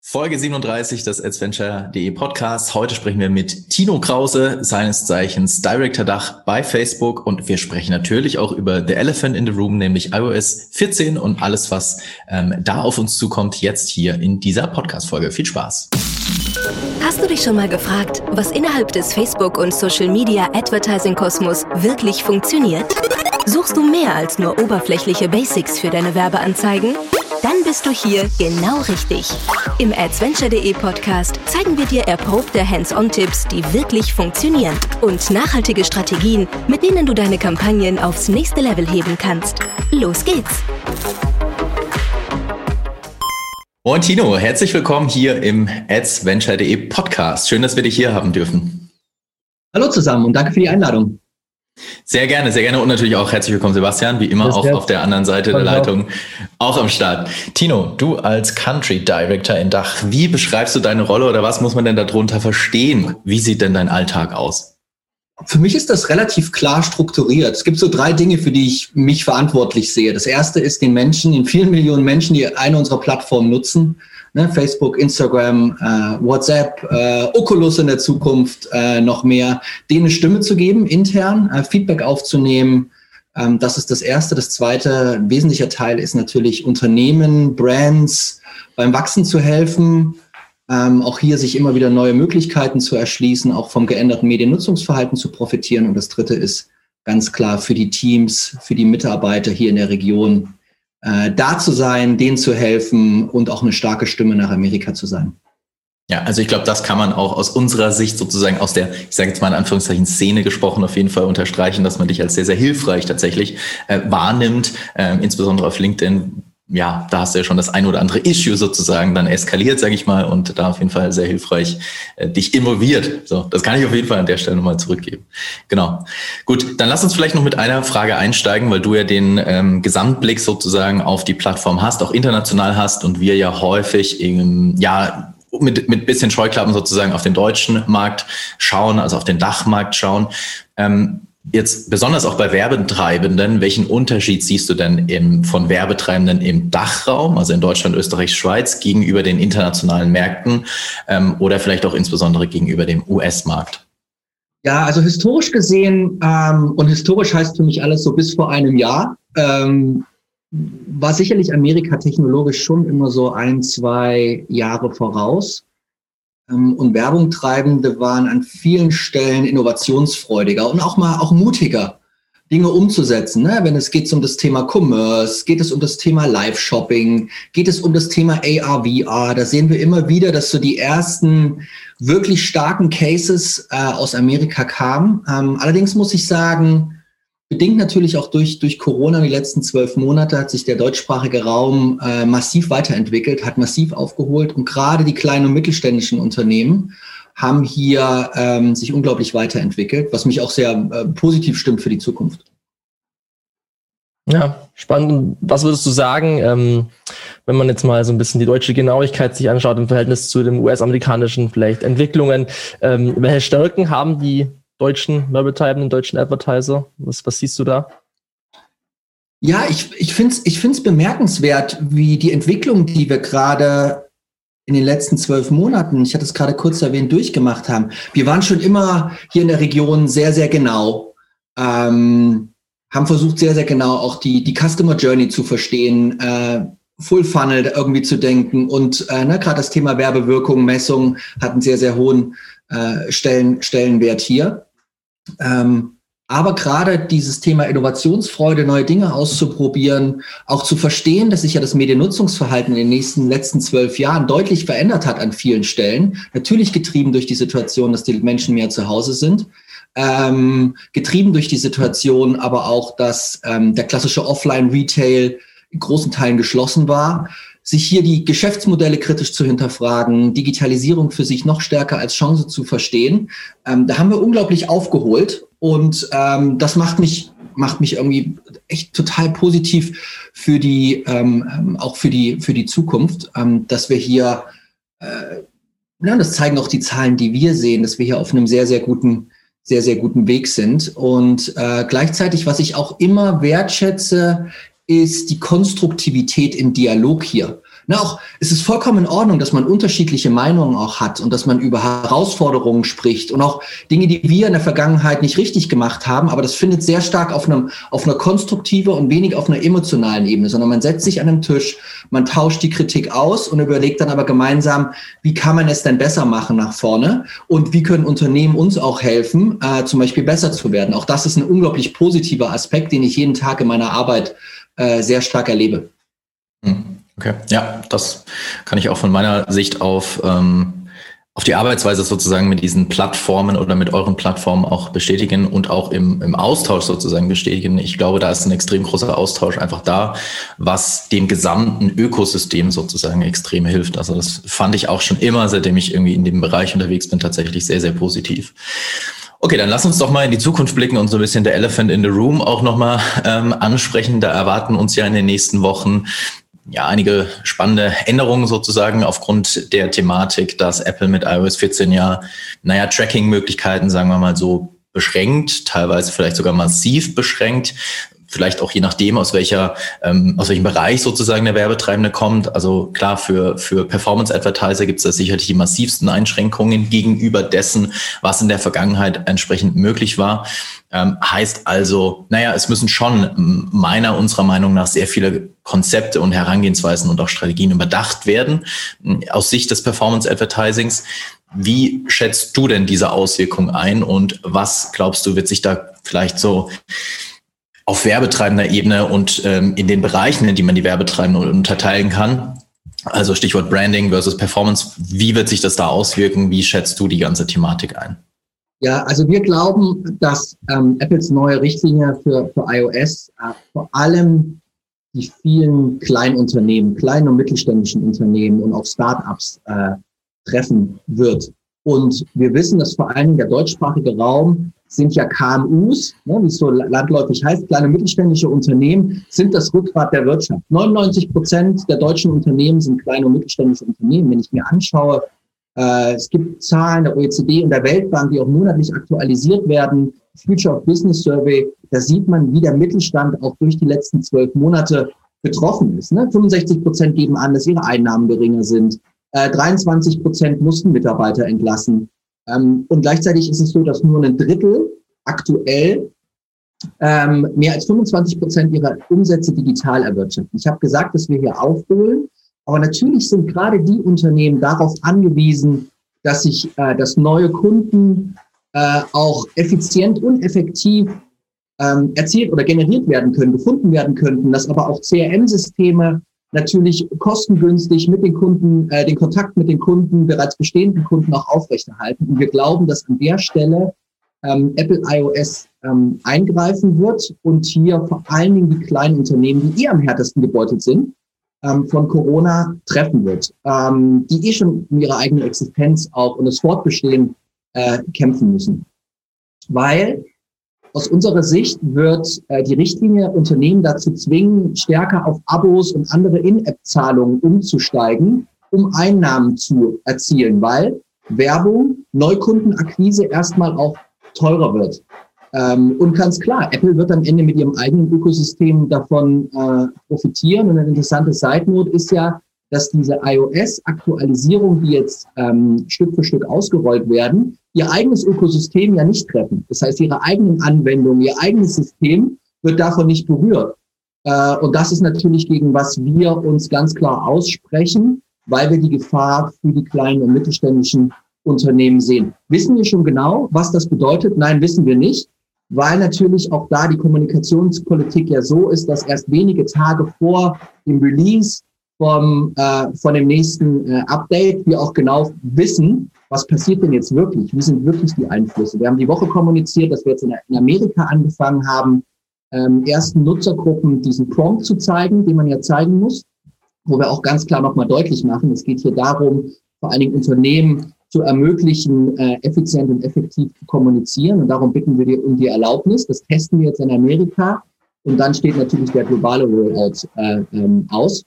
Folge 37 des Adventure.de Podcasts. Heute sprechen wir mit Tino Krause, seines Zeichens Director Dach bei Facebook und wir sprechen natürlich auch über The Elephant in the Room, nämlich iOS 14 und alles, was ähm, da auf uns zukommt, jetzt hier in dieser Podcast-Folge. Viel Spaß! Hast du dich schon mal gefragt, was innerhalb des Facebook- und Social-Media-Advertising-Kosmos wirklich funktioniert? Suchst du mehr als nur oberflächliche Basics für deine Werbeanzeigen? Dann bist du hier genau richtig. Im Adventure.de Podcast zeigen wir dir erprobte Hands-on-Tipps, die wirklich funktionieren und nachhaltige Strategien, mit denen du deine Kampagnen aufs nächste Level heben kannst. Los geht's! Moin Tino, herzlich willkommen hier im Adventure.de Podcast. Schön, dass wir dich hier haben dürfen. Hallo zusammen und danke für die Einladung. Sehr gerne, sehr gerne und natürlich auch herzlich willkommen, Sebastian, wie immer auch auf der anderen Seite der Leitung, auch am Start. Tino, du als Country Director in Dach, wie beschreibst du deine Rolle oder was muss man denn darunter verstehen? Wie sieht denn dein Alltag aus? Für mich ist das relativ klar strukturiert. Es gibt so drei Dinge, für die ich mich verantwortlich sehe. Das erste ist den Menschen, den vielen Millionen Menschen, die eine unserer Plattformen nutzen, ne, Facebook, Instagram, äh, WhatsApp, äh, Oculus in der Zukunft äh, noch mehr, denen eine Stimme zu geben, intern, äh, Feedback aufzunehmen. Ähm, das ist das Erste. Das Zweite, ein wesentlicher Teil ist natürlich Unternehmen, Brands beim Wachsen zu helfen. Ähm, auch hier sich immer wieder neue Möglichkeiten zu erschließen, auch vom geänderten Mediennutzungsverhalten zu profitieren. Und das Dritte ist ganz klar für die Teams, für die Mitarbeiter hier in der Region äh, da zu sein, denen zu helfen und auch eine starke Stimme nach Amerika zu sein. Ja, also ich glaube, das kann man auch aus unserer Sicht sozusagen aus der, ich sage jetzt mal in Anführungszeichen Szene gesprochen, auf jeden Fall unterstreichen, dass man dich als sehr, sehr hilfreich tatsächlich äh, wahrnimmt, äh, insbesondere auf LinkedIn. Ja, da hast du ja schon das ein oder andere Issue sozusagen dann eskaliert, sage ich mal, und da auf jeden Fall sehr hilfreich äh, dich involviert. So, das kann ich auf jeden Fall an der Stelle nochmal zurückgeben. Genau. Gut, dann lass uns vielleicht noch mit einer Frage einsteigen, weil du ja den ähm, Gesamtblick sozusagen auf die Plattform hast, auch international hast und wir ja häufig im, ja, mit, mit bisschen Scheuklappen sozusagen auf den deutschen Markt schauen, also auf den Dachmarkt schauen. Ähm, jetzt besonders auch bei Werbetreibenden, welchen Unterschied siehst du denn im, von Werbetreibenden im Dachraum, also in Deutschland, Österreich, Schweiz, gegenüber den internationalen Märkten ähm, oder vielleicht auch insbesondere gegenüber dem US-Markt? Ja, also historisch gesehen, ähm, und historisch heißt für mich alles so bis vor einem Jahr, ähm, war sicherlich Amerika technologisch schon immer so ein, zwei Jahre voraus. Ähm, und Werbungtreibende waren an vielen Stellen innovationsfreudiger und auch mal auch mutiger, Dinge umzusetzen. Ne? Wenn es geht um das Thema Commerce, geht es um das Thema Live-Shopping, geht es um das Thema AR, VR. Da sehen wir immer wieder, dass so die ersten wirklich starken Cases äh, aus Amerika kamen. Ähm, allerdings muss ich sagen, Bedingt natürlich auch durch, durch Corona die letzten zwölf Monate hat sich der deutschsprachige Raum äh, massiv weiterentwickelt, hat massiv aufgeholt und gerade die kleinen und mittelständischen Unternehmen haben hier ähm, sich unglaublich weiterentwickelt, was mich auch sehr äh, positiv stimmt für die Zukunft. Ja, spannend. Was würdest du sagen, ähm, wenn man jetzt mal so ein bisschen die deutsche Genauigkeit sich anschaut im Verhältnis zu den US-amerikanischen vielleicht Entwicklungen? Ähm, welche Stärken haben die deutschen werbetreibenden, deutschen Advertiser? Was, was siehst du da? Ja, ich, ich finde es ich find's bemerkenswert, wie die Entwicklung, die wir gerade in den letzten zwölf Monaten, ich hatte es gerade kurz erwähnt, durchgemacht haben. Wir waren schon immer hier in der Region sehr, sehr genau, ähm, haben versucht, sehr, sehr genau auch die, die Customer Journey zu verstehen, äh, Full Funnel irgendwie zu denken und äh, ne, gerade das Thema Werbewirkung, Messung hat einen sehr, sehr hohen äh, Stellen, Stellenwert hier. Ähm, aber gerade dieses Thema Innovationsfreude, neue Dinge auszuprobieren, auch zu verstehen, dass sich ja das Mediennutzungsverhalten in den nächsten letzten zwölf Jahren deutlich verändert hat an vielen Stellen. Natürlich getrieben durch die Situation, dass die Menschen mehr zu Hause sind. Ähm, getrieben durch die Situation, aber auch, dass ähm, der klassische Offline-Retail in großen Teilen geschlossen war sich hier die Geschäftsmodelle kritisch zu hinterfragen, Digitalisierung für sich noch stärker als Chance zu verstehen. Ähm, da haben wir unglaublich aufgeholt und ähm, das macht mich macht mich irgendwie echt total positiv für die ähm, ähm auch für die für die Zukunft, ähm, dass wir hier äh, ja, das zeigen auch die Zahlen, die wir sehen, dass wir hier auf einem sehr sehr guten sehr, sehr guten Weg sind. Und äh, gleichzeitig, was ich auch immer wertschätze, ist die Konstruktivität im Dialog hier. Na, auch, es ist vollkommen in Ordnung, dass man unterschiedliche Meinungen auch hat und dass man über Herausforderungen spricht und auch Dinge, die wir in der Vergangenheit nicht richtig gemacht haben. Aber das findet sehr stark auf einem, auf einer konstruktiven und wenig auf einer emotionalen Ebene, sondern man setzt sich an einem Tisch, man tauscht die Kritik aus und überlegt dann aber gemeinsam, wie kann man es denn besser machen nach vorne und wie können Unternehmen uns auch helfen, äh, zum Beispiel besser zu werden. Auch das ist ein unglaublich positiver Aspekt, den ich jeden Tag in meiner Arbeit äh, sehr stark erlebe. Hm, okay, ja, das kann ich auch von meiner Sicht auf, ähm, auf die Arbeitsweise sozusagen mit diesen Plattformen oder mit euren Plattformen auch bestätigen und auch im, im Austausch sozusagen bestätigen. Ich glaube, da ist ein extrem großer Austausch einfach da, was dem gesamten Ökosystem sozusagen extrem hilft. Also das fand ich auch schon immer, seitdem ich irgendwie in dem Bereich unterwegs bin, tatsächlich sehr, sehr positiv. Okay, dann lass uns doch mal in die Zukunft blicken und so ein bisschen der Elephant in the Room auch nochmal ähm, ansprechen. Da erwarten uns ja in den nächsten Wochen ja einige spannende Änderungen sozusagen aufgrund der Thematik, dass Apple mit iOS 14 ja, naja, Tracking-Möglichkeiten, sagen wir mal so, beschränkt, teilweise vielleicht sogar massiv beschränkt vielleicht auch je nachdem, aus welcher, ähm, aus welchem Bereich sozusagen der Werbetreibende kommt. Also klar, für, für Performance-Advertiser gibt es da sicherlich die massivsten Einschränkungen gegenüber dessen, was in der Vergangenheit entsprechend möglich war. Ähm, heißt also, naja, es müssen schon meiner, unserer Meinung nach sehr viele Konzepte und Herangehensweisen und auch Strategien überdacht werden aus Sicht des Performance-Advertisings. Wie schätzt du denn diese Auswirkungen ein und was glaubst du, wird sich da vielleicht so auf werbetreibender Ebene und ähm, in den Bereichen, in die man die Werbetreibenden unterteilen kann. Also Stichwort Branding versus Performance. Wie wird sich das da auswirken? Wie schätzt du die ganze Thematik ein? Ja, also wir glauben, dass ähm, Apples neue Richtlinie für, für iOS äh, vor allem die vielen Kleinunternehmen, kleinen und mittelständischen Unternehmen und auch Startups äh, treffen wird. Und wir wissen, dass vor allem der deutschsprachige Raum sind ja KMUs, ne, wie es so landläufig heißt, kleine mittelständische Unternehmen sind das Rückgrat der Wirtschaft. 99 Prozent der deutschen Unternehmen sind kleine und mittelständische Unternehmen. Wenn ich mir anschaue, äh, es gibt Zahlen der OECD und der Weltbank, die auch monatlich aktualisiert werden, Future of Business Survey, da sieht man, wie der Mittelstand auch durch die letzten zwölf Monate betroffen ist. Ne? 65 Prozent geben an, dass ihre Einnahmen geringer sind. Äh, 23 Prozent mussten Mitarbeiter entlassen. Ähm, und gleichzeitig ist es so, dass nur ein Drittel aktuell ähm, mehr als 25 Prozent ihrer Umsätze digital erwirtschaften. Ich habe gesagt, dass wir hier aufholen, aber natürlich sind gerade die Unternehmen darauf angewiesen, dass sich, äh, dass neue Kunden äh, auch effizient und effektiv ähm, erzielt oder generiert werden können, gefunden werden könnten, dass aber auch CRM-Systeme natürlich kostengünstig mit den Kunden, äh, den Kontakt mit den Kunden, bereits bestehenden Kunden auch aufrechterhalten. Und wir glauben, dass an der Stelle ähm, Apple iOS ähm, eingreifen wird und hier vor allen Dingen die kleinen Unternehmen, die eh am härtesten gebeutelt sind, ähm, von Corona treffen wird, ähm, die eh schon um ihre eigene Existenz auch und das Fortbestehen äh, kämpfen müssen. Weil aus unserer Sicht wird äh, die Richtlinie Unternehmen dazu zwingen, stärker auf Abos und andere In-App-Zahlungen umzusteigen, um Einnahmen zu erzielen, weil Werbung, Neukundenakquise erstmal auch teurer wird. Ähm, und ganz klar, Apple wird am Ende mit ihrem eigenen Ökosystem davon äh, profitieren. Und eine interessante Side-Note ist ja, dass diese iOS-Aktualisierung, die jetzt ähm, Stück für Stück ausgerollt werden, ihr eigenes Ökosystem ja nicht treffen. Das heißt, ihre eigenen Anwendungen, ihr eigenes System wird davon nicht berührt. Äh, und das ist natürlich gegen was wir uns ganz klar aussprechen, weil wir die Gefahr für die kleinen und mittelständischen Unternehmen sehen. Wissen wir schon genau, was das bedeutet? Nein, wissen wir nicht, weil natürlich auch da die Kommunikationspolitik ja so ist, dass erst wenige Tage vor dem Release vom, äh, von dem nächsten äh, Update wir auch genau wissen, was passiert denn jetzt wirklich? Wie sind wirklich die Einflüsse? Wir haben die Woche kommuniziert, dass wir jetzt in, in Amerika angefangen haben, ähm, ersten Nutzergruppen diesen Prompt zu zeigen, den man ja zeigen muss, wo wir auch ganz klar nochmal deutlich machen, es geht hier darum, vor allen Dingen Unternehmen zu ermöglichen, äh, effizient und effektiv zu kommunizieren. Und darum bitten wir dir um die Erlaubnis. Das testen wir jetzt in Amerika. Und dann steht natürlich der globale Rollout äh, ähm, aus.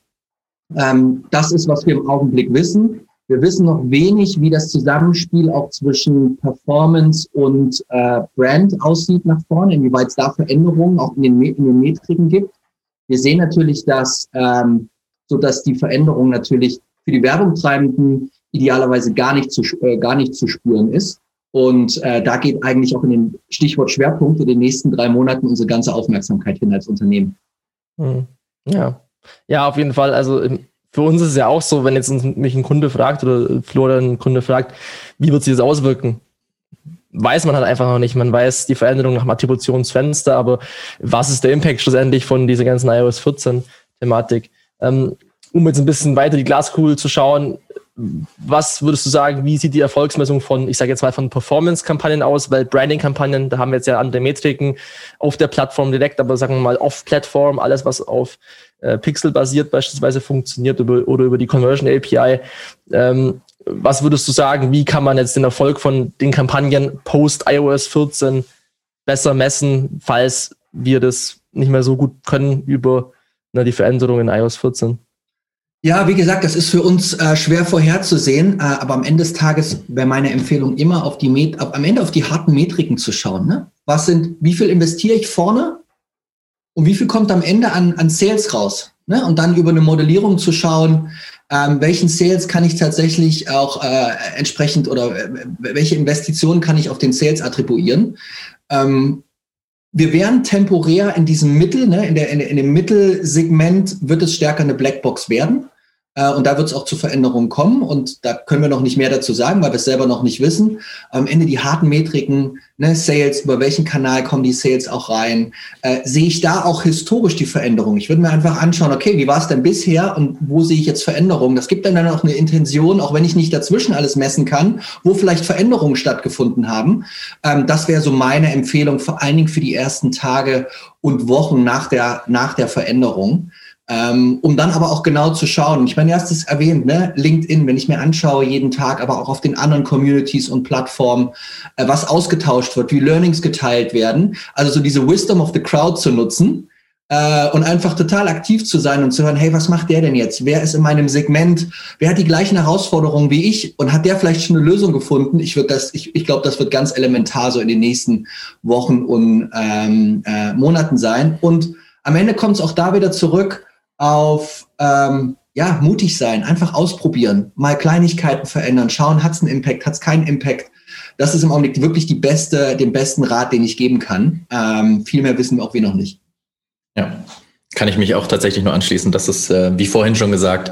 Ähm, das ist, was wir im Augenblick wissen. Wir wissen noch wenig, wie das Zusammenspiel auch zwischen Performance und äh, Brand aussieht nach vorne, inwieweit es da Veränderungen auch in den, in den Metriken gibt. Wir sehen natürlich, dass ähm, so dass die Veränderung natürlich für die Werbungtreibenden idealerweise gar nicht zu, äh, gar nicht zu spüren ist. Und äh, da geht eigentlich auch in den Stichwort Schwerpunkt in den nächsten drei Monaten unsere ganze Aufmerksamkeit hin als Unternehmen. Hm. Ja, ja, auf jeden Fall. Also ähm, für uns ist es ja auch so, wenn jetzt mich ein Kunde fragt oder Florian ein Kunde fragt, wie wird sich das auswirken? Weiß man halt einfach noch nicht. Man weiß die Veränderung nach dem Attributionsfenster, aber was ist der Impact schlussendlich von dieser ganzen iOS 14 Thematik? Ähm, um jetzt ein bisschen weiter die Glaskugel zu schauen, was würdest du sagen, wie sieht die Erfolgsmessung von, ich sage jetzt mal, von Performance-Kampagnen aus? Weil Branding-Kampagnen, da haben wir jetzt ja andere Metriken auf der Plattform direkt, aber sagen wir mal off-Plattform, alles, was auf äh, Pixel basiert beispielsweise funktioniert über, oder über die Conversion API. Ähm, was würdest du sagen, wie kann man jetzt den Erfolg von den Kampagnen post iOS 14 besser messen, falls wir das nicht mehr so gut können über na, die Veränderungen in iOS 14? Ja, wie gesagt, das ist für uns äh, schwer vorherzusehen, äh, aber am Ende des Tages wäre meine Empfehlung immer auf die Met am Ende auf die harten Metriken zu schauen. Ne? Was sind, wie viel investiere ich vorne und wie viel kommt am Ende an, an Sales raus? Ne? Und dann über eine Modellierung zu schauen, ähm, welchen Sales kann ich tatsächlich auch äh, entsprechend oder äh, welche Investitionen kann ich auf den Sales attribuieren. Ähm, wir wären temporär in diesem Mittel, ne, in, der, in, in dem Mittelsegment wird es stärker eine Blackbox werden. Äh, und da wird es auch zu Veränderungen kommen. Und da können wir noch nicht mehr dazu sagen, weil wir es selber noch nicht wissen. Am Ende die harten Metriken, ne, Sales, über welchen Kanal kommen die Sales auch rein? Äh, sehe ich da auch historisch die Veränderung? Ich würde mir einfach anschauen, okay, wie war es denn bisher und wo sehe ich jetzt Veränderungen? Das gibt dann dann auch eine Intention, auch wenn ich nicht dazwischen alles messen kann, wo vielleicht Veränderungen stattgefunden haben. Ähm, das wäre so meine Empfehlung, vor allen Dingen für die ersten Tage und Wochen nach der, nach der Veränderung. Ähm, um dann aber auch genau zu schauen. Ich meine, du hast es erwähnt, ne? LinkedIn, wenn ich mir anschaue jeden Tag, aber auch auf den anderen Communities und Plattformen, äh, was ausgetauscht wird, wie Learnings geteilt werden. Also so diese Wisdom of the Crowd zu nutzen äh, und einfach total aktiv zu sein und zu hören, hey, was macht der denn jetzt? Wer ist in meinem Segment? Wer hat die gleichen Herausforderungen wie ich und hat der vielleicht schon eine Lösung gefunden? Ich würde das, ich, ich glaube, das wird ganz elementar so in den nächsten Wochen und ähm, äh, Monaten sein. Und am Ende kommt es auch da wieder zurück auf ähm, ja, mutig sein, einfach ausprobieren, mal Kleinigkeiten verändern, schauen, hat es einen Impact, hat es keinen Impact. Das ist im Augenblick wirklich die beste, den besten Rat, den ich geben kann. Ähm, viel mehr wissen wir auch wir noch nicht. Ja, kann ich mich auch tatsächlich nur anschließen. Das ist, äh, wie vorhin schon gesagt,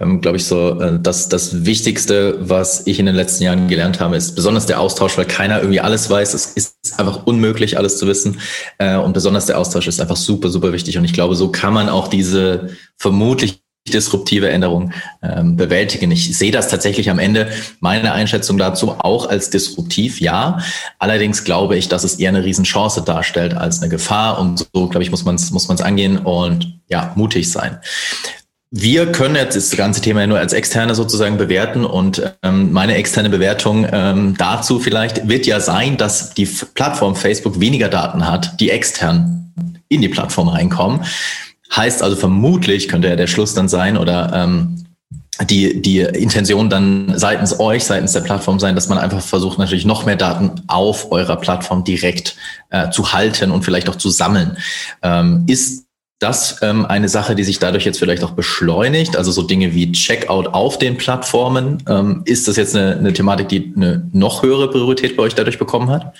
ähm, glaube ich, so, äh, dass das Wichtigste, was ich in den letzten Jahren gelernt habe, ist besonders der Austausch, weil keiner irgendwie alles weiß. Es ist einfach unmöglich, alles zu wissen. Äh, und besonders der Austausch ist einfach super, super wichtig. Und ich glaube, so kann man auch diese vermutlich disruptive Änderung ähm, bewältigen. Ich sehe das tatsächlich am Ende, meine Einschätzung dazu, auch als disruptiv, ja. Allerdings glaube ich, dass es eher eine Riesenchance darstellt als eine Gefahr. Und so, glaube ich, muss man es muss man's angehen und ja, mutig sein. Wir können jetzt das ganze Thema ja nur als externe sozusagen bewerten und ähm, meine externe Bewertung ähm, dazu vielleicht wird ja sein, dass die Plattform Facebook weniger Daten hat, die extern in die Plattform reinkommen. Heißt also vermutlich könnte ja der Schluss dann sein oder ähm, die, die Intention dann seitens euch, seitens der Plattform sein, dass man einfach versucht, natürlich noch mehr Daten auf eurer Plattform direkt äh, zu halten und vielleicht auch zu sammeln. Ähm, ist das ähm, eine Sache, die sich dadurch jetzt vielleicht auch beschleunigt? Also so Dinge wie Checkout auf den Plattformen. Ähm, ist das jetzt eine, eine Thematik, die eine noch höhere Priorität bei euch dadurch bekommen hat?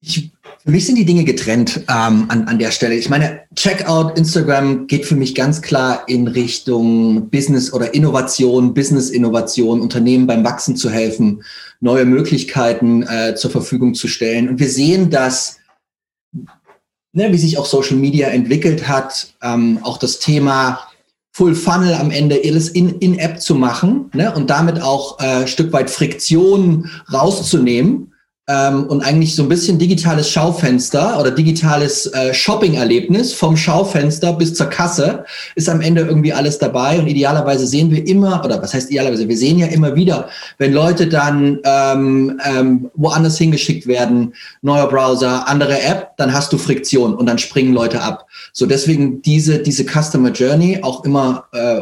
Ich für mich sind die Dinge getrennt ähm, an, an der Stelle. Ich meine, Checkout Instagram geht für mich ganz klar in Richtung Business oder Innovation, Business-Innovation, Unternehmen beim Wachsen zu helfen, neue Möglichkeiten äh, zur Verfügung zu stellen. Und wir sehen, dass, ne, wie sich auch Social Media entwickelt hat, ähm, auch das Thema Full Funnel am Ende alles in, in App zu machen ne, und damit auch äh, Stück weit Friktion rauszunehmen ähm, und eigentlich so ein bisschen digitales Schaufenster oder digitales äh, Shopping-Erlebnis vom Schaufenster bis zur Kasse ist am Ende irgendwie alles dabei und idealerweise sehen wir immer, oder was heißt idealerweise, wir sehen ja immer wieder, wenn Leute dann ähm, ähm, woanders hingeschickt werden, neuer Browser, andere App, dann hast du Friktion und dann springen Leute ab. So deswegen diese, diese Customer Journey auch immer äh,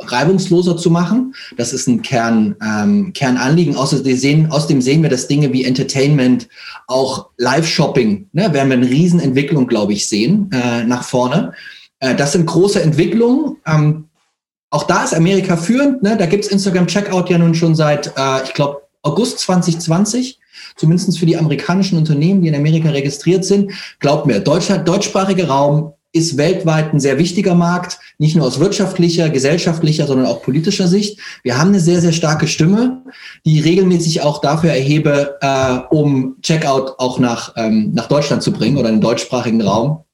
reibungsloser zu machen. Das ist ein Kern, ähm, Kernanliegen. Außerdem sehen, außerdem sehen wir, dass Dinge wie Entertainment, auch Live-Shopping, ne, werden wir eine Riesenentwicklung, glaube ich, sehen äh, nach vorne. Äh, das sind große Entwicklungen. Ähm, auch da ist Amerika führend. Ne? Da gibt's Instagram Checkout ja nun schon seit, äh, ich glaube, August 2020 zumindest für die amerikanischen Unternehmen, die in Amerika registriert sind. Glaubt mir, deutschsprachiger Raum ist weltweit ein sehr wichtiger Markt, nicht nur aus wirtschaftlicher, gesellschaftlicher, sondern auch politischer Sicht. Wir haben eine sehr, sehr starke Stimme, die regelmäßig auch dafür erhebe, äh, um Checkout auch nach, ähm, nach Deutschland zu bringen oder in den deutschsprachigen Raum.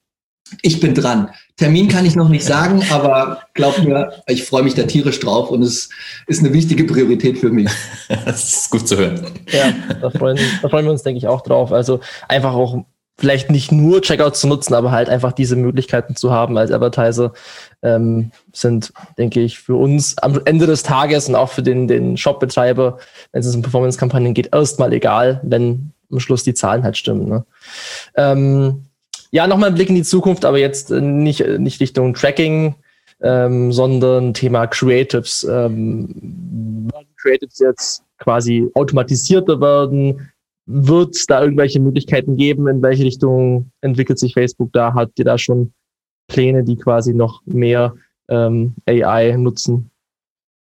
Ich bin dran. Termin kann ich noch nicht sagen, aber glaub mir, ich freue mich da tierisch drauf und es ist eine wichtige Priorität für mich. Das ist gut zu hören. Ja, da freuen, da freuen wir uns, denke ich, auch drauf. Also einfach auch vielleicht nicht nur Checkout zu nutzen, aber halt einfach diese Möglichkeiten zu haben als Advertiser ähm, sind, denke ich, für uns am Ende des Tages und auch für den, den Shop-Betreiber, wenn es um Performance-Kampagnen geht, erstmal egal, wenn am Schluss die Zahlen halt stimmen. Ne? Ähm, ja, nochmal ein Blick in die Zukunft, aber jetzt äh, nicht, äh, nicht Richtung Tracking, ähm, sondern Thema Creatives. Ähm, Creatives jetzt quasi automatisierter werden? Wird es da irgendwelche Möglichkeiten geben? In welche Richtung entwickelt sich Facebook da? Habt ihr da schon Pläne, die quasi noch mehr ähm, AI nutzen?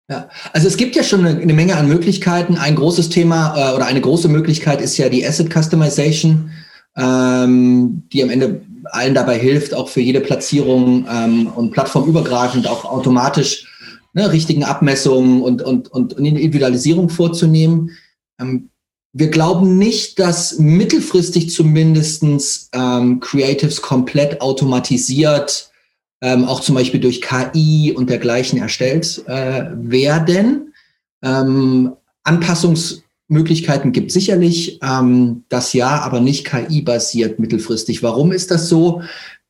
Ja, also es gibt ja schon eine, eine Menge an Möglichkeiten. Ein großes Thema äh, oder eine große Möglichkeit ist ja die Asset Customization ähm, die am Ende allen dabei hilft, auch für jede Platzierung ähm, und plattformübergreifend auch automatisch ne, richtigen Abmessungen und, und, und Individualisierung vorzunehmen. Ähm, wir glauben nicht, dass mittelfristig zumindestens ähm, Creatives komplett automatisiert, ähm, auch zum Beispiel durch KI und dergleichen erstellt äh, werden. Ähm, Anpassungs Möglichkeiten gibt sicherlich, ähm, das ja, aber nicht KI-basiert mittelfristig. Warum ist das so?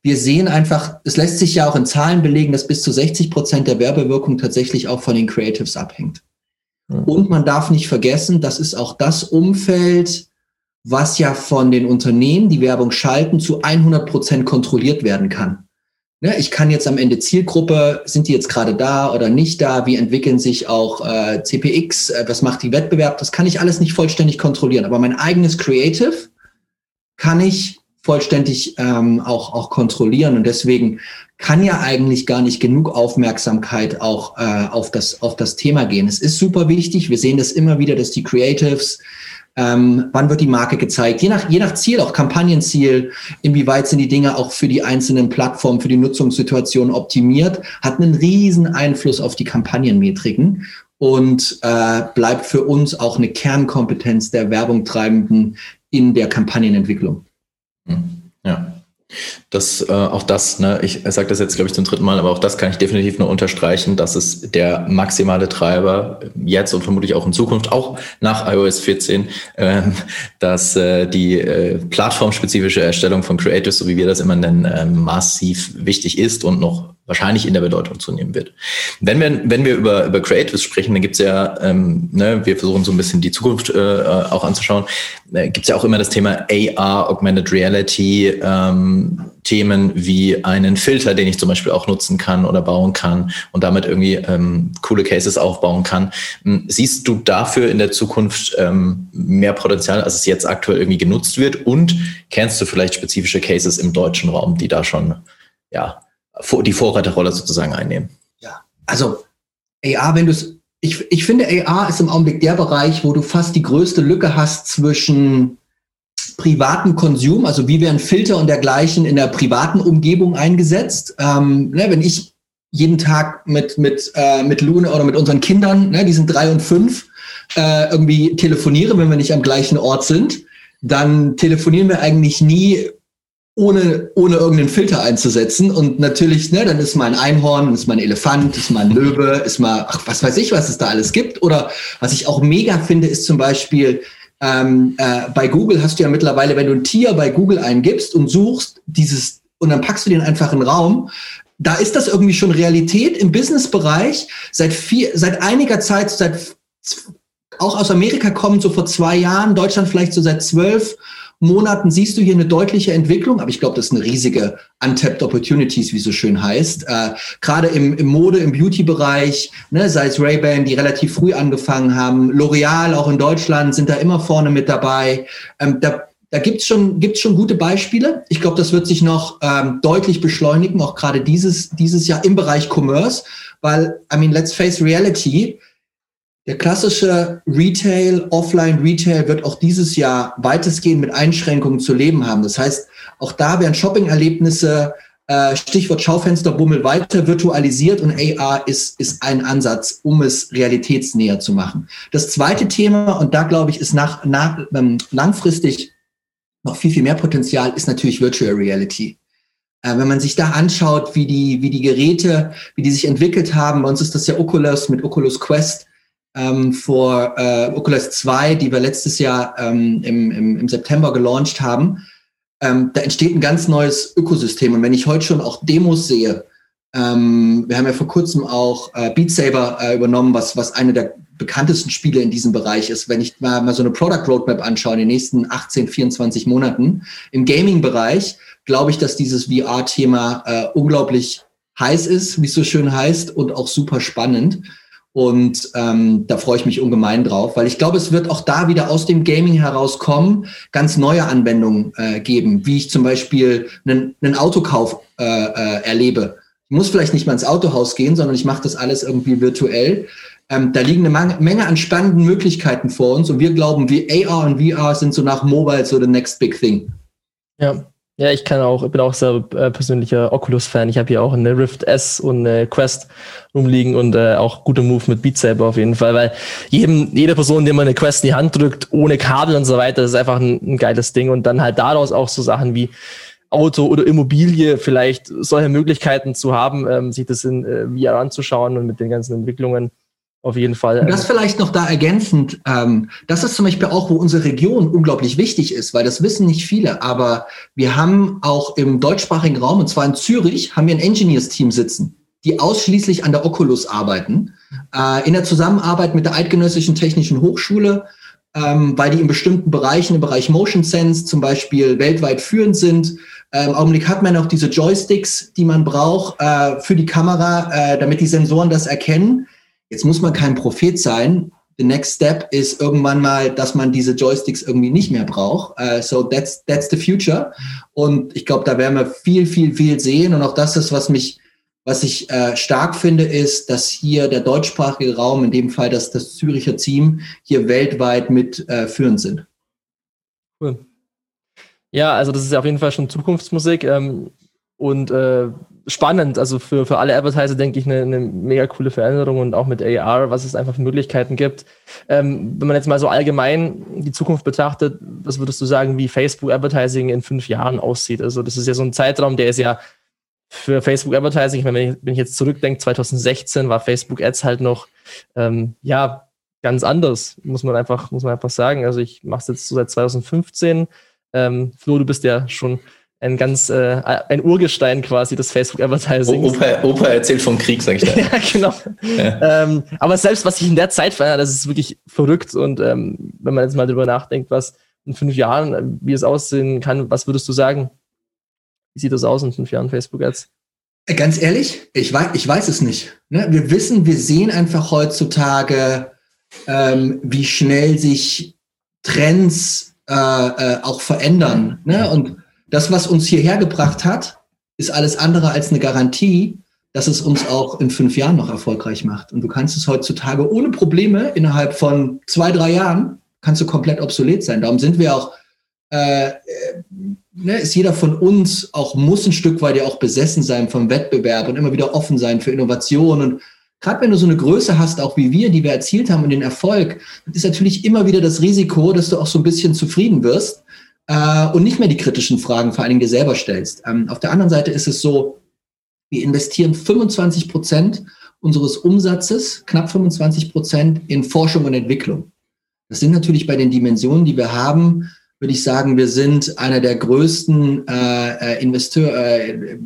Wir sehen einfach, es lässt sich ja auch in Zahlen belegen, dass bis zu 60 Prozent der Werbewirkung tatsächlich auch von den Creatives abhängt. Und man darf nicht vergessen, das ist auch das Umfeld, was ja von den Unternehmen, die Werbung schalten, zu 100 Prozent kontrolliert werden kann. Ne, ich kann jetzt am Ende Zielgruppe, sind die jetzt gerade da oder nicht da? Wie entwickeln sich auch äh, CPX? Äh, was macht die Wettbewerb? Das kann ich alles nicht vollständig kontrollieren. Aber mein eigenes Creative kann ich vollständig ähm, auch, auch kontrollieren. Und deswegen kann ja eigentlich gar nicht genug Aufmerksamkeit auch äh, auf, das, auf das Thema gehen. Es ist super wichtig. Wir sehen das immer wieder, dass die Creatives ähm, wann wird die Marke gezeigt? Je nach, je nach Ziel, auch Kampagnenziel, inwieweit sind die Dinge auch für die einzelnen Plattformen, für die Nutzungssituation optimiert, hat einen riesen Einfluss auf die Kampagnenmetriken und äh, bleibt für uns auch eine Kernkompetenz der Werbungtreibenden in der Kampagnenentwicklung. Ja. Das, äh, auch das, ne, ich sage das jetzt, glaube ich, zum dritten Mal, aber auch das kann ich definitiv nur unterstreichen, dass es der maximale Treiber jetzt und vermutlich auch in Zukunft, auch nach iOS 14, äh, dass äh, die äh, plattformspezifische Erstellung von Creatives, so wie wir das immer nennen, äh, massiv wichtig ist und noch wahrscheinlich in der Bedeutung zunehmen wird. Wenn wir, wenn wir über, über Creatives sprechen, dann gibt's ja, ähm, ne, wir versuchen so ein bisschen die Zukunft äh, auch anzuschauen, äh, gibt's ja auch immer das Thema AR, Augmented Reality, ähm, Themen wie einen Filter, den ich zum Beispiel auch nutzen kann oder bauen kann und damit irgendwie ähm, coole Cases aufbauen kann. Hm, siehst du dafür in der Zukunft ähm, mehr Potenzial, als es jetzt aktuell irgendwie genutzt wird? Und kennst du vielleicht spezifische Cases im deutschen Raum, die da schon ja, die Vorreiterrolle sozusagen einnehmen. Ja, also AR, wenn du es, ich, ich finde, AR ist im Augenblick der Bereich, wo du fast die größte Lücke hast zwischen privaten Konsum, also wie werden Filter und dergleichen in der privaten Umgebung eingesetzt. Ähm, ne, wenn ich jeden Tag mit, mit, äh, mit Lune oder mit unseren Kindern, ne, die sind drei und fünf, äh, irgendwie telefoniere, wenn wir nicht am gleichen Ort sind, dann telefonieren wir eigentlich nie ohne, ohne irgendeinen Filter einzusetzen. Und natürlich, ne, dann ist mal ein Einhorn, ist mal ein Elefant, ist mal ein Löwe, ist mal, ach, was weiß ich, was es da alles gibt. Oder was ich auch mega finde, ist zum Beispiel, ähm, äh, bei Google hast du ja mittlerweile, wenn du ein Tier bei Google eingibst und suchst, dieses, und dann packst du den einfach in den Raum, da ist das irgendwie schon Realität im Businessbereich seit vier, seit einiger Zeit, seit auch aus Amerika kommen, so vor zwei Jahren, Deutschland vielleicht so seit zwölf Monaten siehst du hier eine deutliche Entwicklung, aber ich glaube, das ist eine riesige Untapped Opportunities, wie so schön heißt. Äh, Gerade im, im Mode, im Beauty-Bereich, ne, sei es Ray-Ban, die relativ früh angefangen haben, L'Oreal auch in Deutschland sind da immer vorne mit dabei. Ähm, da da gibt's schon, gibt's schon gute Beispiele. Ich glaube, das wird sich noch ähm, deutlich beschleunigen, auch gerade dieses, dieses Jahr im Bereich Commerce, weil, I mean, let's face reality, der klassische Retail, Offline-Retail wird auch dieses Jahr weitestgehend mit Einschränkungen zu leben haben. Das heißt, auch da werden Shopping-Erlebnisse, äh, Stichwort Schaufensterbummel, weiter virtualisiert und AR ist, ist ein Ansatz, um es realitätsnäher zu machen. Das zweite Thema, und da glaube ich, ist nach, nach, ähm, langfristig noch viel, viel mehr Potenzial, ist natürlich Virtual Reality. Äh, wenn man sich da anschaut, wie die, wie die Geräte, wie die sich entwickelt haben, bei uns ist das ja Oculus mit Oculus Quest, ähm, vor äh, Oculus 2, die wir letztes Jahr ähm, im, im, im September gelauncht haben, ähm, da entsteht ein ganz neues Ökosystem. Und wenn ich heute schon auch Demos sehe, ähm, wir haben ja vor kurzem auch äh, Beat Saber äh, übernommen, was, was eine der bekanntesten Spiele in diesem Bereich ist. Wenn ich mal, mal so eine Product Roadmap anschaue in den nächsten 18, 24 Monaten im Gaming-Bereich, glaube ich, dass dieses VR-Thema äh, unglaublich heiß ist, wie es so schön heißt, und auch super spannend. Und ähm, da freue ich mich ungemein drauf, weil ich glaube, es wird auch da wieder aus dem Gaming herauskommen, ganz neue Anwendungen äh, geben, wie ich zum Beispiel einen, einen Autokauf äh, äh, erlebe. Ich muss vielleicht nicht mal ins Autohaus gehen, sondern ich mache das alles irgendwie virtuell. Ähm, da liegen eine Menge an spannenden Möglichkeiten vor uns und wir glauben, wie AR und VR sind so nach Mobile so the next big thing. Ja, ja, ich kann auch, ich bin auch sehr äh, persönlicher Oculus-Fan. Ich habe hier auch eine Rift S und eine Quest rumliegen und äh, auch guter Move mit Beat Saber auf jeden Fall, weil jedem, jede Person, die man eine Quest in die Hand drückt, ohne Kabel und so weiter, ist einfach ein, ein geiles Ding. Und dann halt daraus auch so Sachen wie Auto oder Immobilie vielleicht solche Möglichkeiten zu haben, ähm, sich das in äh, VR anzuschauen und mit den ganzen Entwicklungen auf jeden Fall. Das vielleicht noch da ergänzend, ähm, das ist zum Beispiel auch, wo unsere Region unglaublich wichtig ist, weil das wissen nicht viele, aber wir haben auch im deutschsprachigen Raum, und zwar in Zürich, haben wir ein Engineers-Team sitzen, die ausschließlich an der Oculus arbeiten, äh, in der Zusammenarbeit mit der Eidgenössischen Technischen Hochschule, ähm, weil die in bestimmten Bereichen, im Bereich Motion Sense zum Beispiel weltweit führend sind. Ähm, Im Augenblick hat man auch diese Joysticks, die man braucht äh, für die Kamera, äh, damit die Sensoren das erkennen. Jetzt muss man kein Prophet sein. The next step ist irgendwann mal, dass man diese Joysticks irgendwie nicht mehr braucht. Uh, so that's, that's the future. Und ich glaube, da werden wir viel, viel, viel sehen. Und auch das ist, was mich, was ich äh, stark finde, ist, dass hier der deutschsprachige Raum, in dem Fall das, das Züricher Team, hier weltweit mit äh, führend sind. Cool. Ja, also das ist ja auf jeden Fall schon Zukunftsmusik. Ähm, und äh, spannend, also für, für alle Advertiser denke ich eine, eine mega coole Veränderung und auch mit AR, was es einfach für Möglichkeiten gibt. Ähm, wenn man jetzt mal so allgemein die Zukunft betrachtet, was würdest du sagen, wie Facebook Advertising in fünf Jahren aussieht? Also das ist ja so ein Zeitraum, der ist ja für Facebook Advertising, ich meine, wenn ich, wenn ich jetzt zurückdenke, 2016 war Facebook Ads halt noch, ähm, ja, ganz anders, muss man einfach, muss man einfach sagen. Also ich mache es jetzt so seit 2015. Ähm, Flo, du bist ja schon ein ganz äh, ein Urgestein quasi des Facebook Advertising. Opa, Opa erzählt vom Krieg, sag ich da. ja, genau. Ja. Ähm, aber selbst was sich in der Zeit verändert, das ist wirklich verrückt. Und ähm, wenn man jetzt mal drüber nachdenkt, was in fünf Jahren, äh, wie es aussehen kann, was würdest du sagen? Wie sieht das aus in fünf Jahren Facebook Ads? Äh, ganz ehrlich, ich weiß, ich weiß es nicht. Ne? Wir wissen, wir sehen einfach heutzutage, ähm, wie schnell sich Trends äh, äh, auch verändern. Ne? Und das, was uns hierher gebracht hat, ist alles andere als eine Garantie, dass es uns auch in fünf Jahren noch erfolgreich macht. Und du kannst es heutzutage ohne Probleme innerhalb von zwei, drei Jahren kannst du komplett obsolet sein. Darum sind wir auch, äh, äh, ne, ist jeder von uns auch muss ein Stück weit ja auch besessen sein vom Wettbewerb und immer wieder offen sein für Innovation. Und gerade wenn du so eine Größe hast, auch wie wir, die wir erzielt haben und den Erfolg, ist natürlich immer wieder das Risiko, dass du auch so ein bisschen zufrieden wirst äh, und nicht mehr die kritischen Fragen vor allen Dingen dir selber stellst. Ähm, auf der anderen Seite ist es so, wir investieren 25 Prozent unseres Umsatzes, knapp 25 Prozent, in Forschung und Entwicklung. Das sind natürlich bei den Dimensionen, die wir haben, würde ich sagen, wir sind einer der größten äh, äh Investeur, äh,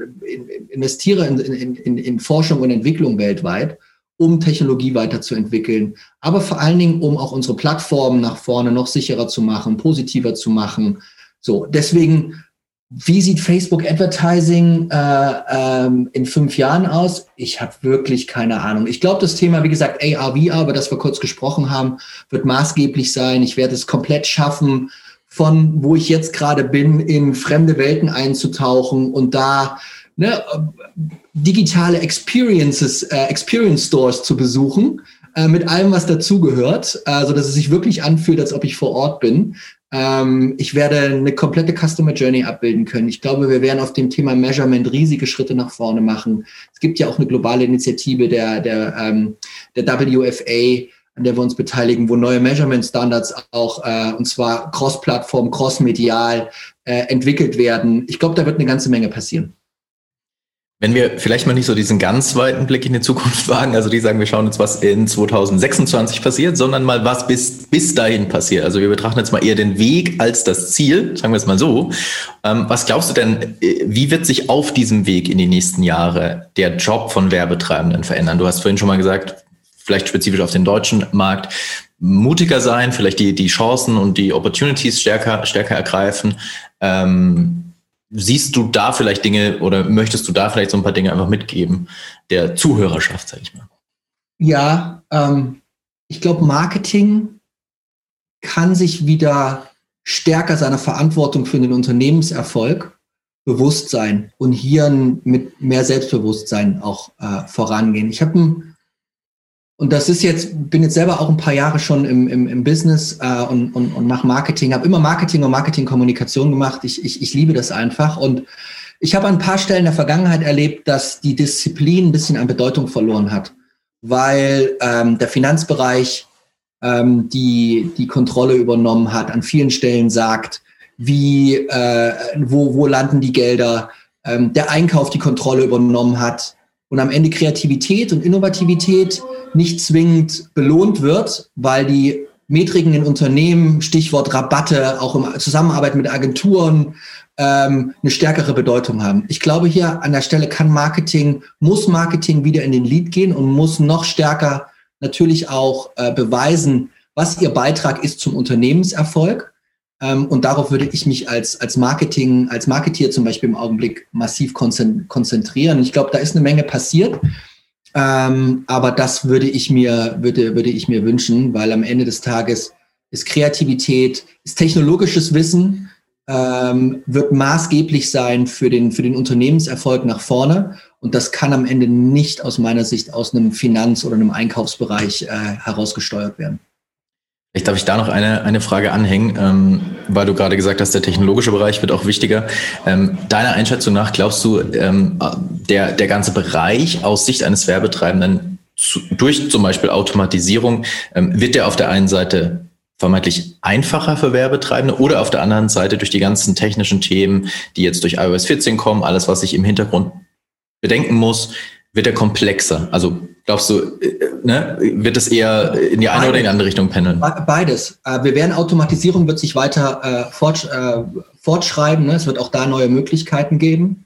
Investierer in, in, in, in Forschung und Entwicklung weltweit, um Technologie weiterzuentwickeln, aber vor allen Dingen, um auch unsere Plattformen nach vorne noch sicherer zu machen, positiver zu machen, so, deswegen, wie sieht Facebook Advertising äh, ähm, in fünf Jahren aus? Ich habe wirklich keine Ahnung. Ich glaube, das Thema, wie gesagt, AR, VR, über das wir kurz gesprochen haben, wird maßgeblich sein. Ich werde es komplett schaffen, von wo ich jetzt gerade bin, in fremde Welten einzutauchen und da ne, digitale Experiences, äh, Experience Stores zu besuchen, äh, mit allem, was dazugehört, also dass es sich wirklich anfühlt, als ob ich vor Ort bin. Ähm, ich werde eine komplette Customer Journey abbilden können. Ich glaube, wir werden auf dem Thema Measurement riesige Schritte nach vorne machen. Es gibt ja auch eine globale Initiative der, der, ähm, der WFA, an der wir uns beteiligen, wo neue Measurement-Standards auch, äh, und zwar cross-Plattform, cross-medial äh, entwickelt werden. Ich glaube, da wird eine ganze Menge passieren. Wenn wir vielleicht mal nicht so diesen ganz weiten Blick in die Zukunft wagen, also die sagen, wir schauen uns, was in 2026 passiert, sondern mal was bis, bis dahin passiert. Also wir betrachten jetzt mal eher den Weg als das Ziel, sagen wir es mal so. Ähm, was glaubst du denn, äh, wie wird sich auf diesem Weg in die nächsten Jahre der Job von Werbetreibenden verändern? Du hast vorhin schon mal gesagt, vielleicht spezifisch auf den deutschen Markt, mutiger sein, vielleicht die, die Chancen und die Opportunities stärker, stärker ergreifen. Ähm, siehst du da vielleicht Dinge oder möchtest du da vielleicht so ein paar Dinge einfach mitgeben der Zuhörerschaft, sag ich mal? Ja, ähm, ich glaube, Marketing kann sich wieder stärker seiner Verantwortung für den Unternehmenserfolg bewusst sein und hier mit mehr Selbstbewusstsein auch äh, vorangehen. Ich habe ein und das ist jetzt, bin jetzt selber auch ein paar Jahre schon im, im, im Business äh, und, und, und mache Marketing, habe immer Marketing und Marketingkommunikation gemacht. Ich, ich, ich liebe das einfach. Und ich habe an ein paar Stellen der Vergangenheit erlebt, dass die Disziplin ein bisschen an Bedeutung verloren hat, weil ähm, der Finanzbereich ähm, die, die Kontrolle übernommen hat, an vielen Stellen sagt, wie, äh, wo, wo landen die Gelder, ähm, der Einkauf die Kontrolle übernommen hat und am Ende Kreativität und Innovativität nicht zwingend belohnt wird, weil die Metriken in Unternehmen, Stichwort Rabatte, auch im Zusammenarbeit mit Agenturen, ähm, eine stärkere Bedeutung haben. Ich glaube, hier an der Stelle kann Marketing, muss Marketing wieder in den Lead gehen und muss noch stärker natürlich auch äh, beweisen, was ihr Beitrag ist zum Unternehmenserfolg. Ähm, und darauf würde ich mich als, als Marketing, als Marketeer zum Beispiel im Augenblick massiv konzentrieren. Ich glaube, da ist eine Menge passiert. Ähm, aber das würde ich mir, würde, würde ich mir wünschen, weil am Ende des Tages ist Kreativität, ist technologisches Wissen, ähm, wird maßgeblich sein für den, für den Unternehmenserfolg nach vorne. Und das kann am Ende nicht aus meiner Sicht aus einem Finanz- oder einem Einkaufsbereich äh, herausgesteuert werden. Vielleicht darf ich da noch eine, eine Frage anhängen, ähm, weil du gerade gesagt hast, der technologische Bereich wird auch wichtiger. Ähm, deiner Einschätzung nach, glaubst du, ähm, der, der ganze Bereich aus Sicht eines Werbetreibenden zu, durch zum Beispiel Automatisierung, ähm, wird der auf der einen Seite vermeintlich einfacher für Werbetreibende oder auf der anderen Seite durch die ganzen technischen Themen, die jetzt durch iOS 14 kommen, alles, was ich im Hintergrund bedenken muss, wird er komplexer? Also glaubst du, äh, ne, wird es eher in die eine Beides. oder in die andere Richtung pendeln? Beides. Äh, wir werden Automatisierung wird sich weiter äh, äh, fortschreiben. Ne? Es wird auch da neue Möglichkeiten geben.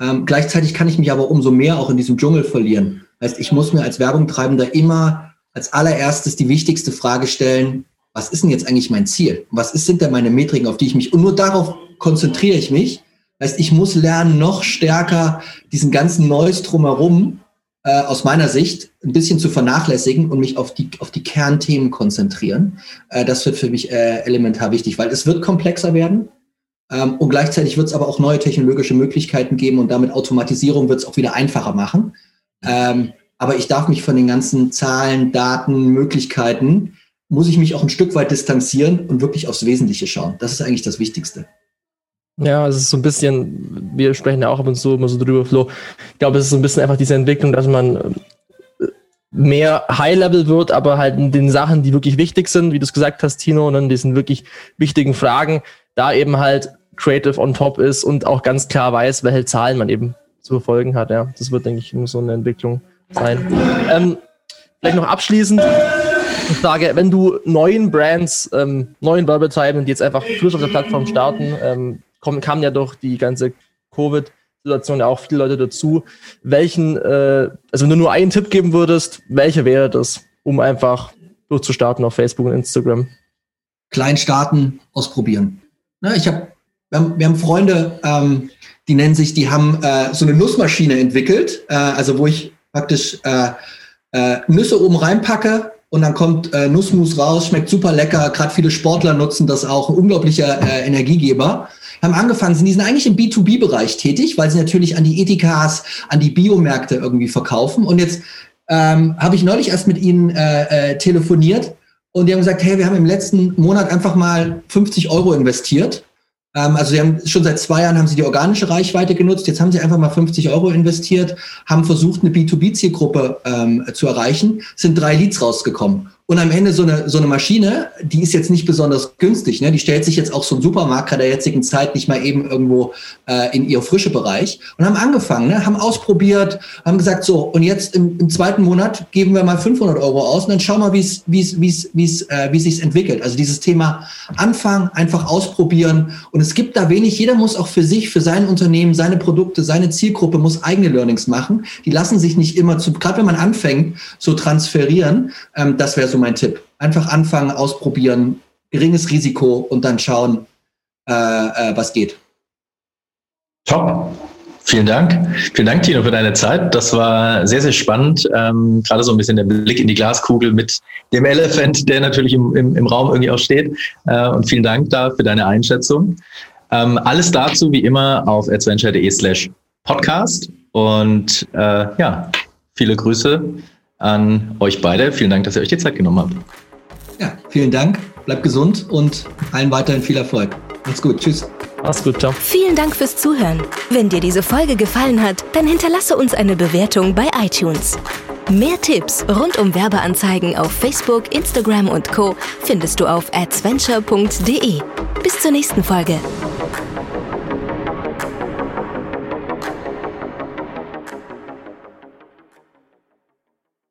Ähm, gleichzeitig kann ich mich aber umso mehr auch in diesem Dschungel verlieren. Heißt, ich muss mir als Werbungtreibender immer als allererstes die wichtigste Frage stellen, was ist denn jetzt eigentlich mein Ziel? Was ist, sind denn meine Metriken, auf die ich mich, und nur darauf konzentriere ich mich Heißt, ich muss lernen, noch stärker diesen ganzen Neues drumherum äh, aus meiner Sicht ein bisschen zu vernachlässigen und mich auf die, auf die Kernthemen konzentrieren. Äh, das wird für mich äh, elementar wichtig, weil es wird komplexer werden. Ähm, und gleichzeitig wird es aber auch neue technologische Möglichkeiten geben und damit Automatisierung wird es auch wieder einfacher machen. Ähm, aber ich darf mich von den ganzen Zahlen, Daten, Möglichkeiten, muss ich mich auch ein Stück weit distanzieren und wirklich aufs Wesentliche schauen. Das ist eigentlich das Wichtigste. Ja, es ist so ein bisschen, wir sprechen ja auch ab und zu immer so drüber, Flo. Ich glaube, es ist so ein bisschen einfach diese Entwicklung, dass man äh, mehr High-Level wird, aber halt in den Sachen, die wirklich wichtig sind, wie du es gesagt hast, Tino, und in diesen wirklich wichtigen Fragen, da eben halt Creative on top ist und auch ganz klar weiß, welche Zahlen man eben zu verfolgen hat. Ja, das wird, denke ich, so eine Entwicklung sein. Ähm, vielleicht noch abschließend die Frage, wenn du neuen Brands, ähm, neuen Werbetreibenden, die jetzt einfach frisch auf der Plattform starten, ähm, kommen, kamen ja durch die ganze Covid-Situation ja auch viele Leute dazu. Welchen, äh, also wenn du nur einen Tipp geben würdest, welcher wäre das, um einfach durchzustarten auf Facebook und Instagram? Klein starten, ausprobieren. Ne, ich hab, wir, haben, wir haben Freunde, ähm, die nennen sich, die haben äh, so eine Nussmaschine entwickelt, äh, also wo ich praktisch äh, äh, Nüsse oben reinpacke, und dann kommt äh, Nussmus raus, schmeckt super lecker. Gerade viele Sportler nutzen das auch, ein unglaublicher äh, Energiegeber. Haben angefangen, sind, die sind eigentlich im B2B-Bereich tätig, weil sie natürlich an die Ethikas, an die Biomärkte irgendwie verkaufen. Und jetzt ähm, habe ich neulich erst mit ihnen äh, äh, telefoniert und die haben gesagt, hey, wir haben im letzten Monat einfach mal 50 Euro investiert ähm, also sie haben schon seit zwei Jahren haben sie die organische Reichweite genutzt. Jetzt haben sie einfach mal 50 Euro investiert, haben versucht, eine B2B-Zielgruppe ähm, zu erreichen, sind drei Leads rausgekommen. Und am Ende so eine, so eine Maschine, die ist jetzt nicht besonders günstig. Ne? Die stellt sich jetzt auch so ein Supermarkt gerade der jetzigen Zeit nicht mal eben irgendwo äh, in ihr frische Bereich. Und haben angefangen, ne? haben ausprobiert, haben gesagt, so, und jetzt im, im zweiten Monat geben wir mal 500 Euro aus und dann schauen wir, wie es wie es wie es wie es äh, wie sich entwickelt. Also dieses Thema Anfangen, einfach ausprobieren. Und es gibt da wenig, jeder muss auch für sich, für sein Unternehmen, seine Produkte, seine Zielgruppe muss eigene Learnings machen. Die lassen sich nicht immer zu, gerade wenn man anfängt, so transferieren. Ähm, das wäre so mein Tipp. Einfach anfangen, ausprobieren, geringes Risiko und dann schauen, äh, äh, was geht. Top. Vielen Dank. Vielen Dank, Tino, für deine Zeit. Das war sehr, sehr spannend. Ähm, gerade so ein bisschen der Blick in die Glaskugel mit dem Elephant, der natürlich im, im, im Raum irgendwie auch steht. Äh, und vielen Dank da für deine Einschätzung. Ähm, alles dazu wie immer auf adventure.de slash podcast. Und äh, ja, viele Grüße an euch beide. Vielen Dank, dass ihr euch die Zeit genommen habt. Ja, vielen Dank. Bleibt gesund und allen weiterhin viel Erfolg. Macht's gut. Tschüss. Mach's gut, ciao. Vielen Dank fürs Zuhören. Wenn dir diese Folge gefallen hat, dann hinterlasse uns eine Bewertung bei iTunes. Mehr Tipps rund um Werbeanzeigen auf Facebook, Instagram und Co. findest du auf adventure.de. Bis zur nächsten Folge.